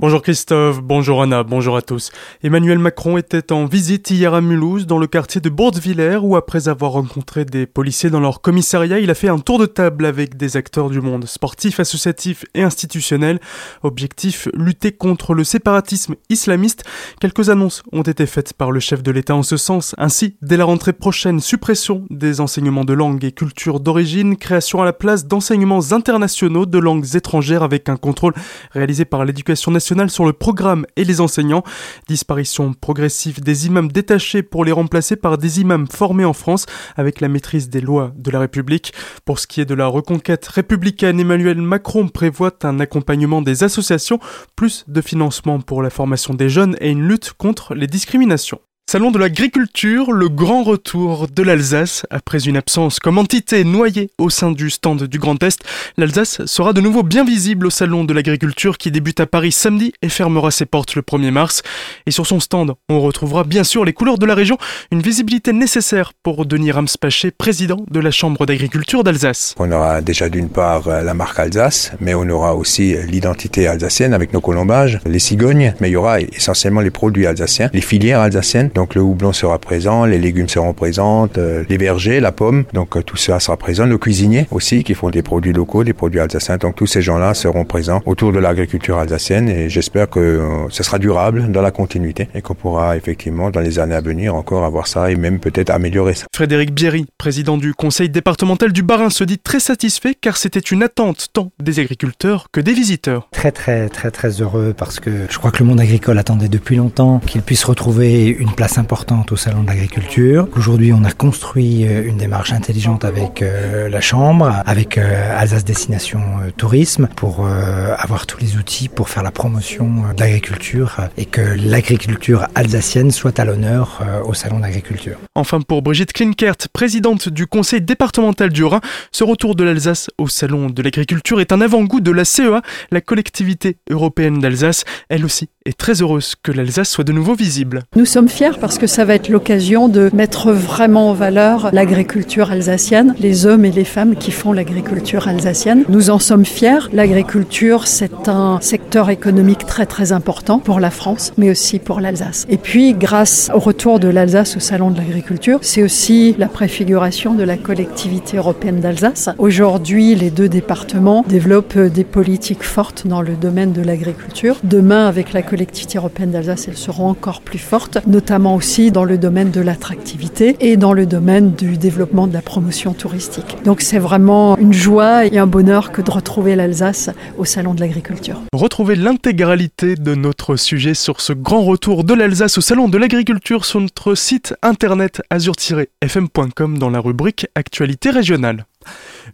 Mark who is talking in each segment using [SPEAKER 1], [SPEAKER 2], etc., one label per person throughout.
[SPEAKER 1] Bonjour Christophe, bonjour Anna, bonjour à tous. Emmanuel Macron était en visite hier à Mulhouse, dans le quartier de Bourdevillers, où après avoir rencontré des policiers dans leur commissariat, il a fait un tour de table avec des acteurs du monde sportif, associatif et institutionnel. Objectif, lutter contre le séparatisme islamiste. Quelques annonces ont été faites par le chef de l'État en ce sens. Ainsi, dès la rentrée prochaine, suppression des enseignements de langue et culture d'origine, création à la place d'enseignements internationaux de langues étrangères avec un contrôle réalisé par l'éducation nationale sur le programme et les enseignants. Disparition progressive des imams détachés pour les remplacer par des imams formés en France avec la maîtrise des lois de la République. Pour ce qui est de la reconquête républicaine, Emmanuel Macron prévoit un accompagnement des associations, plus de financement pour la formation des jeunes et une lutte contre les discriminations. Salon de l'agriculture, le grand retour de l'Alsace. Après une absence comme entité noyée au sein du stand du Grand Est, l'Alsace sera de nouveau bien visible au Salon de l'agriculture qui débute à Paris samedi et fermera ses portes le 1er mars. Et sur son stand, on retrouvera bien sûr les couleurs de la région, une visibilité nécessaire pour Denis Ramspaché, président de la Chambre d'agriculture d'Alsace.
[SPEAKER 2] On aura déjà d'une part la marque Alsace, mais on aura aussi l'identité alsacienne avec nos colombages, les cigognes, mais il y aura essentiellement les produits alsaciens, les filières alsaciennes donc le houblon sera présent, les légumes seront présents, euh, les vergers, la pomme, donc euh, tout ça sera présent. Nos cuisiniers aussi qui font des produits locaux, des produits alsaciens. Donc tous ces gens-là seront présents autour de l'agriculture alsacienne et j'espère que euh, ce sera durable dans la continuité et qu'on pourra effectivement dans les années à venir encore avoir ça et même peut-être améliorer ça.
[SPEAKER 1] Frédéric Bierry, président du conseil départemental du Barin, se dit très satisfait car c'était une attente tant des agriculteurs que des visiteurs.
[SPEAKER 3] Très très très très heureux parce que je crois que le monde agricole attendait depuis longtemps qu'il puisse retrouver une place importante au Salon de l'Agriculture. Aujourd'hui, on a construit euh, une démarche intelligente avec euh, la Chambre, avec euh, Alsace Destination Tourisme, pour avoir tous les outils pour faire la promotion de l'agriculture et que l'agriculture alsacienne soit à l'honneur au Salon d'Agriculture.
[SPEAKER 1] Enfin, pour Brigitte Klinkert, présidente du Conseil départemental du Rhin, ce retour de l'Alsace au Salon de l'Agriculture est un avant-goût de la CEA, la collectivité européenne d'Alsace. Elle aussi est très heureuse que l'Alsace soit de nouveau visible.
[SPEAKER 4] Nous sommes fiers parce que ça va être l'occasion de mettre vraiment en valeur l'agriculture alsacienne, les hommes et les femmes qui font l'agriculture alsacienne. Nous en sommes fiers. L'agriculture, c'est un secteur économique très très important pour la France, mais aussi pour l'Alsace. Et puis, grâce au retour de l'Alsace au Salon de l'agriculture, c'est aussi la préfiguration de la collectivité européenne d'Alsace. Aujourd'hui, les deux départements développent des politiques fortes dans le domaine de l'agriculture. Demain, avec la collectivité européennes d'Alsace, elles seront encore plus fortes, notamment aussi dans le domaine de l'attractivité et dans le domaine du développement de la promotion touristique. Donc c'est vraiment une joie et un bonheur que de retrouver l'Alsace au Salon de l'agriculture.
[SPEAKER 1] Retrouvez l'intégralité de notre sujet sur ce grand retour de l'Alsace au Salon de l'agriculture sur notre site internet azur-fm.com dans la rubrique Actualité régionale.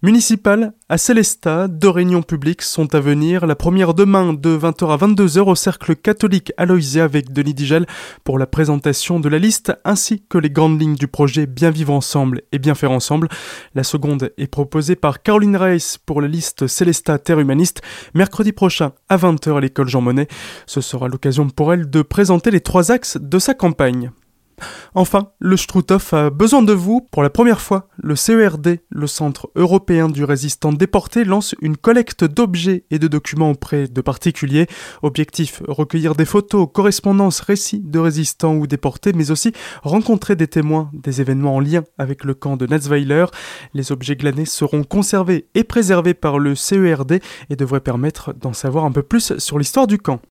[SPEAKER 1] Municipal à Célestat, deux réunions publiques sont à venir. La première demain de 20h à 22h au cercle catholique Aloysia avec Denis Digel pour la présentation de la liste ainsi que les grandes lignes du projet Bien vivre ensemble et bien faire ensemble. La seconde est proposée par Caroline Reiss pour la liste Célestat Terre Humaniste mercredi prochain à 20h à l'école Jean Monnet. Ce sera l'occasion pour elle de présenter les trois axes de sa campagne. Enfin, le Struthof a besoin de vous. Pour la première fois, le CERD, le Centre européen du résistant déporté, lance une collecte d'objets et de documents auprès de particuliers. Objectif, recueillir des photos, correspondances, récits de résistants ou déportés, mais aussi rencontrer des témoins des événements en lien avec le camp de Netzweiler. Les objets glanés seront conservés et préservés par le CERD et devraient permettre d'en savoir un peu plus sur l'histoire du camp.